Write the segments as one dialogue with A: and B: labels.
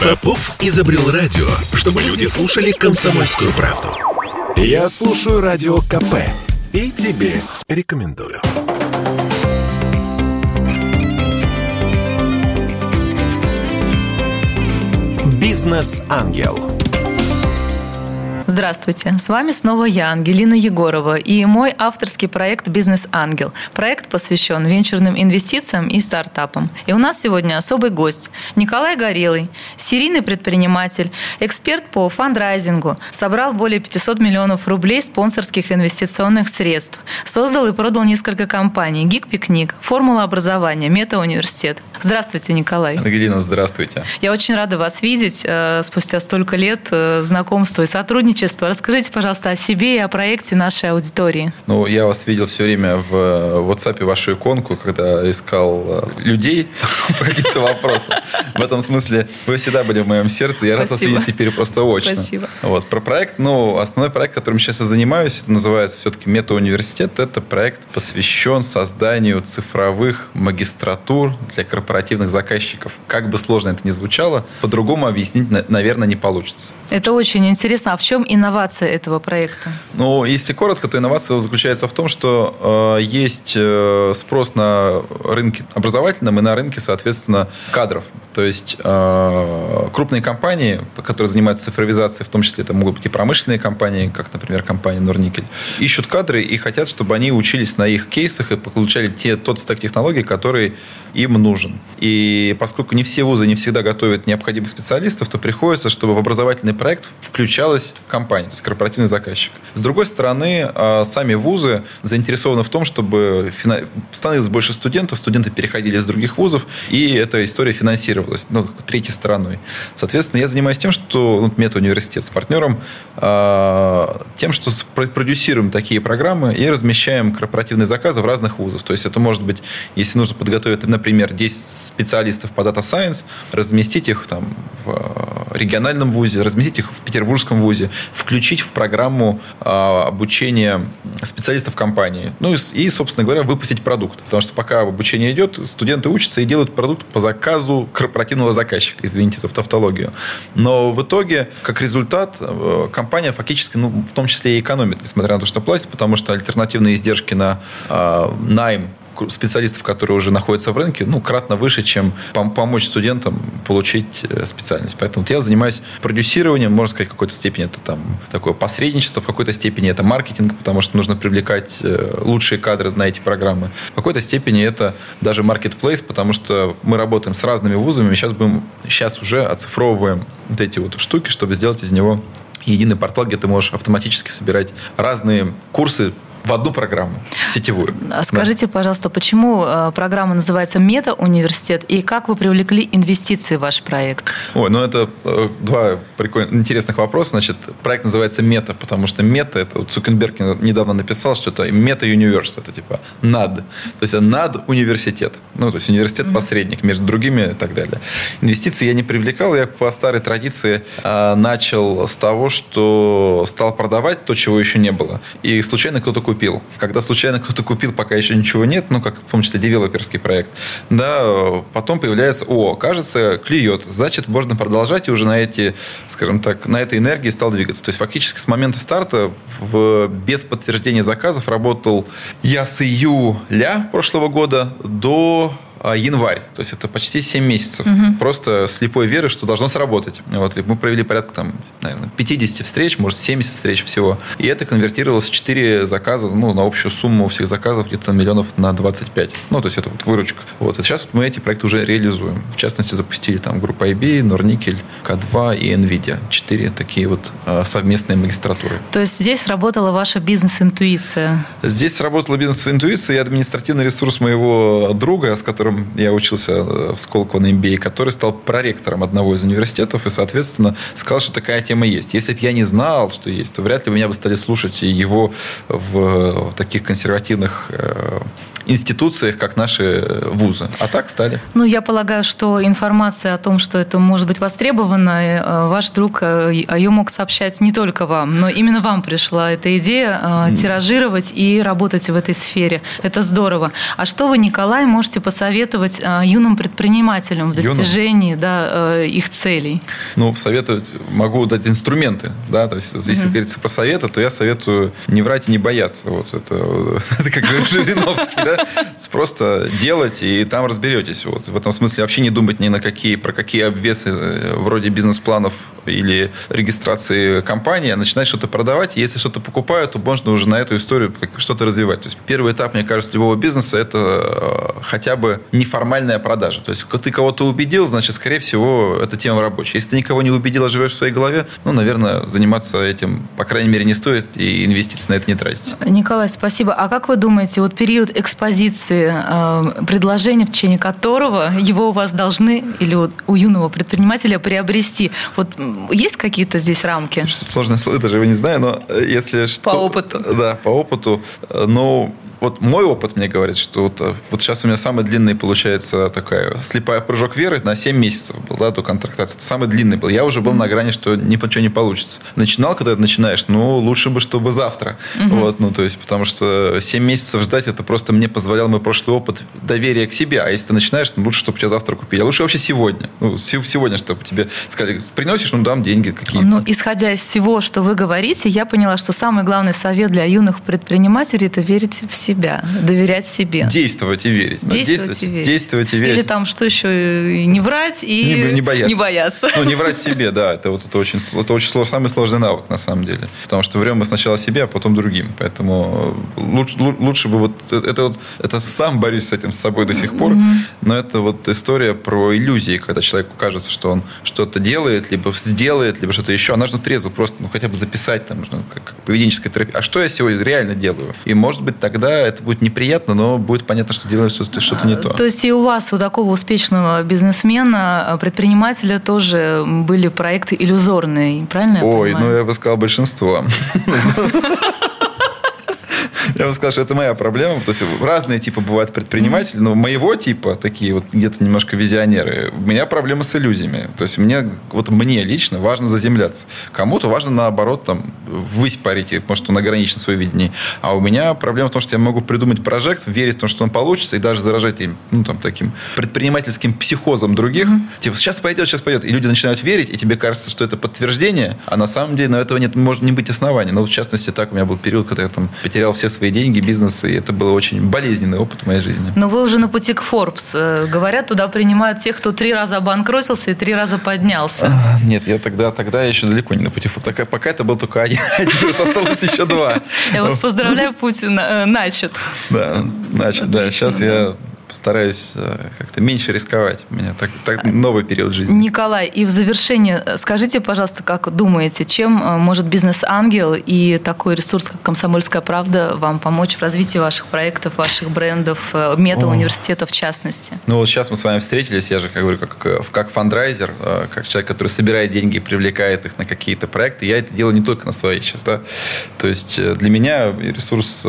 A: Попов изобрел радио, чтобы люди слушали комсомольскую правду. Я слушаю радио КП и тебе рекомендую. Бизнес-ангел.
B: Здравствуйте, с вами снова я, Ангелина Егорова, и мой авторский проект «Бизнес-ангел». Проект посвящен венчурным инвестициям и стартапам. И у нас сегодня особый гость – Николай Горелый, серийный предприниматель, эксперт по фандрайзингу, собрал более 500 миллионов рублей спонсорских инвестиционных средств, создал и продал несколько компаний – «Гик-пикник», «Формула образования», «Мета-университет». Здравствуйте, Николай.
C: Ангелина, здравствуйте.
B: Я очень рада вас видеть э, спустя столько лет э, знакомства и сотрудничества сотрудничества. Расскажите, пожалуйста, о себе и о проекте нашей аудитории.
C: Ну, я вас видел все время в WhatsApp вашу иконку, когда искал э, людей по каким-то вопросам. В этом смысле вы всегда были в моем сердце. Я рад вас видеть теперь просто очно.
B: Спасибо.
C: Вот. Про проект, ну, основной проект, которым сейчас я занимаюсь, называется все-таки Мета-университет. Это проект посвящен созданию цифровых магистратур для корпоративных заказчиков. Как бы сложно это ни звучало, по-другому объяснить, наверное, не получится.
B: Это очень интересно. А в чем инновация этого проекта?
C: Ну, если коротко, то инновация заключается в том, что э, есть э, спрос на рынке образовательном и на рынке, соответственно, кадров. То есть э, крупные компании, которые занимаются цифровизацией, в том числе это могут быть и промышленные компании, как, например, компания Норникель, ищут кадры и хотят, чтобы они учились на их кейсах и получали те, тот стек технологий, который им нужен. И поскольку не все вузы не всегда готовят необходимых специалистов, то приходится, чтобы в образовательный проект включалась компания, то есть корпоративный заказчик. С другой стороны, э, сами вузы заинтересованы в том, чтобы становилось больше студентов, студенты переходили из других вузов, и эта история финансировалась финансировалось ну, третьей стороной. Соответственно, я занимаюсь тем, что ну, мета-университет с партнером, э, тем, что продюсируем такие программы и размещаем корпоративные заказы в разных вузах. То есть это может быть, если нужно подготовить, например, 10 специалистов по Data Science, разместить их там в региональном вузе, разместить их в петербургском вузе, включить в программу э, обучения специалистов компании. Ну и, и, собственно говоря, выпустить продукт. Потому что пока обучение идет, студенты учатся и делают продукт по заказу корпоративного заказчика, извините за тавтологию. Но в итоге, как результат, э, компания фактически, ну, в том числе и экономит, несмотря на то, что платит, потому что альтернативные издержки на э, найм специалистов, которые уже находятся в рынке, ну, кратно выше, чем пом- помочь студентам получить э, специальность. Поэтому я занимаюсь продюсированием, можно сказать, в какой-то степени это там такое посредничество, в какой-то степени это маркетинг, потому что нужно привлекать э, лучшие кадры на эти программы. В какой-то степени это даже marketplace, потому что мы работаем с разными вузами, сейчас, будем, сейчас уже оцифровываем вот эти вот штуки, чтобы сделать из него единый портал, где ты можешь автоматически собирать разные курсы в одну программу сетевую.
B: А скажите, да. пожалуйста, почему э, программа называется Мета-университет и как вы привлекли инвестиции в ваш проект?
C: Ой, ну это э, два прикольных, интересных вопроса. Значит, проект называется Мета, потому что Мета, это Цукенберг недавно написал, что это Мета-универс, это типа над. То есть над университет. Ну, то есть университет-посредник между другими и так далее. Инвестиции я не привлекал, я по старой традиции э, начал с того, что стал продавать то, чего еще не было. И случайно кто-то купил. Когда случайно кто-то купил, пока еще ничего нет, ну, как в том девелоперский проект, да, потом появляется, о, кажется, клюет, значит, можно продолжать и уже на эти, скажем так, на этой энергии стал двигаться. То есть, фактически с момента старта в, без подтверждения заказов работал я с июля прошлого года до январь. То есть это почти 7 месяцев. Угу. Просто слепой веры, что должно сработать. Вот, мы провели порядка, там, наверное, 50 встреч, может, 70 встреч всего. И это конвертировалось в 4 заказа, ну, на общую сумму всех заказов где-то миллионов на 25. Ну, то есть это вот выручка. Вот. И сейчас мы эти проекты уже реализуем. В частности, запустили там группа IB, Норникель, К2 и NVIDIA. Четыре такие вот а, совместные магистратуры.
B: То есть здесь сработала ваша бизнес-интуиция?
C: Здесь сработала бизнес-интуиция и административный ресурс моего друга, с которым которым я учился э, в Сколково на MBA, который стал проректором одного из университетов и, соответственно, сказал, что такая тема есть. Если бы я не знал, что есть, то вряд ли меня бы стали слушать его в, в таких консервативных э, институциях, как наши вузы. А так стали.
B: Ну, я полагаю, что информация о том, что это может быть востребовано, ваш друг ее мог сообщать не только вам, но именно вам пришла эта идея тиражировать и работать в этой сфере. Это здорово. А что вы, Николай, можете посоветовать юным предпринимателям в достижении да, их целей?
C: Ну, советовать могу дать инструменты. Да? То есть, если mm говорится про советы, то я советую не врать и не бояться. Вот это, это как Жириновский, да? Просто делать, и там разберетесь. Вот. В этом смысле вообще не думать ни на какие, про какие обвесы э, вроде бизнес-планов или регистрации компании, а начинать что-то продавать. Если что-то покупают, то можно уже на эту историю что-то развивать. То есть первый этап, мне кажется, любого бизнеса – это э, хотя бы неформальная продажа. То есть ты кого-то убедил, значит, скорее всего, эта тема рабочая. Если ты никого не убедил, а живешь в своей голове, ну, наверное, заниматься этим, по крайней мере, не стоит, и инвестиции на это не тратить.
B: Николай, спасибо. А как вы думаете, вот период экспозиции, э, предложения, в течение которого его у вас должны или у юного предпринимателя приобрести, вот есть какие-то здесь рамки?
C: Сложное слово, даже его не знаю, но э, если что...
B: По опыту.
C: Да, по опыту. Э, но вот мой опыт мне говорит, что вот, э, вот сейчас у меня самый длинный получается такая слепая прыжок веры на 7 месяцев был, да, до контрактации. Это самый длинный был. Я уже был на грани, что ничего не получится. Начинал, когда ты начинаешь, ну, лучше бы, чтобы завтра. Угу. Вот, ну, то есть, потому что 7 месяцев ждать, это просто мне позволял мой прошлый опыт доверия к себе. А если ты начинаешь, ну, лучше, чтобы тебя завтра купили. А лучше вообще сегодня. Ну, сегодня, чтобы тебе сказали, приносишь, ну, дам деньги какие-то.
B: Ну, исходя из всего, что вы говорите, я поняла, что самый главный совет для юных предпринимателей – это верить в себя себя, доверять себе.
C: Действовать и верить.
B: Действовать, действовать и верить.
C: Действовать и верить.
B: Или там что еще, не врать и
C: не, не бояться.
B: Не бояться.
C: Ну, не врать себе, да. Это, вот, это, очень, это очень сложный, самый сложный навык, на самом деле. Потому что врем мы сначала себе, а потом другим. Поэтому лучше, лучше бы вот... Это, вот, это сам борюсь с этим с собой до сих пор. Mm-hmm. Но это вот история про иллюзии, когда человеку кажется, что он что-то делает, либо сделает, либо что-то еще. А нужно трезво просто ну, хотя бы записать, там, как, как поведенческая терапия. А что я сегодня реально делаю? И, может быть, тогда это будет неприятно, но будет понятно, что делаешь что-то, что не то.
B: То есть и у вас, у такого успешного бизнесмена, предпринимателя тоже были проекты иллюзорные, правильно я
C: Ой,
B: понимаю?
C: ну я бы сказал большинство. Я бы сказал, что это моя проблема. То есть разные типы бывают предприниматели, но моего типа, такие вот где-то немножко визионеры, у меня проблема с иллюзиями. То есть мне, вот мне лично важно заземляться. Кому-то важно наоборот там ввысь парить, может он ограничен в своем видении. А у меня проблема в том, что я могу придумать прожект, верить в то, что он получится, и даже заражать им, ну, там, таким предпринимательским психозом других. Mm-hmm. Типа, сейчас пойдет, сейчас пойдет. И люди начинают верить, и тебе кажется, что это подтверждение, а на самом деле на этого нет, может не быть оснований. Но, в частности, так у меня был период, когда я там потерял все свои деньги, бизнес, и это был очень болезненный опыт в моей жизни.
B: Но вы уже на пути к Forbes. Э, говорят, туда принимают тех, кто три раза обанкротился и три раза поднялся.
C: А, нет, я тогда, тогда еще далеко не на пути Forbes. Пока это был только один, осталось еще два.
B: Я вас поздравляю, путь э, начат.
C: Да, начат, да. Сейчас я постараюсь э, как-то меньше рисковать. У меня так, так новый период жизни.
B: Николай, и в завершение э, скажите, пожалуйста, как думаете, чем э, может бизнес-ангел и такой ресурс, как «Комсомольская правда», вам помочь в развитии ваших проектов, ваших брендов, мета-университета в частности?
C: Ну вот сейчас мы с вами встретились, я же, как говорю, как, как фандрайзер, как человек, который собирает деньги и привлекает их на какие-то проекты. Я это делаю не только на свои сейчас. Да? То есть для меня ресурс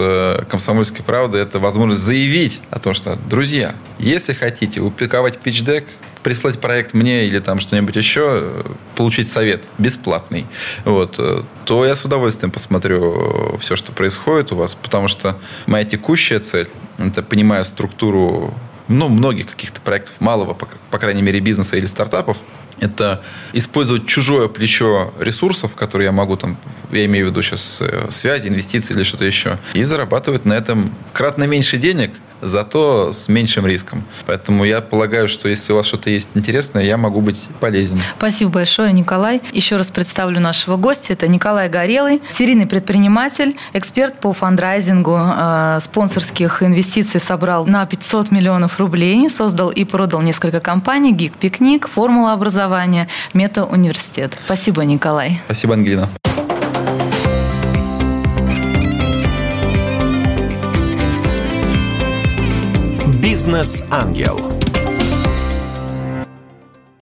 C: «Комсомольской правды» – это возможность заявить о том, что, друзья, Друзья, если хотите упаковать пич-дек, прислать проект мне или там что-нибудь еще, получить совет бесплатный, вот, э, то я с удовольствием посмотрю все, что происходит у вас, потому что моя текущая цель, это понимая структуру ну, многих каких-то проектов малого, по, по крайней мере, бизнеса или стартапов, это использовать чужое плечо ресурсов, которые я могу там, я имею в виду сейчас э, связи, инвестиции или что-то еще, и зарабатывать на этом кратно меньше денег, зато с меньшим риском. Поэтому я полагаю, что если у вас что-то есть интересное, я могу быть полезен.
B: Спасибо большое, Николай. Еще раз представлю нашего гостя. Это Николай Горелый, серийный предприниматель, эксперт по фандрайзингу, э, спонсорских инвестиций собрал на 500 миллионов рублей, создал и продал несколько компаний, Гик Пикник, Формула образования, Мета Университет. Спасибо, Николай.
C: Спасибо, Ангелина.
A: «Бизнес-ангел».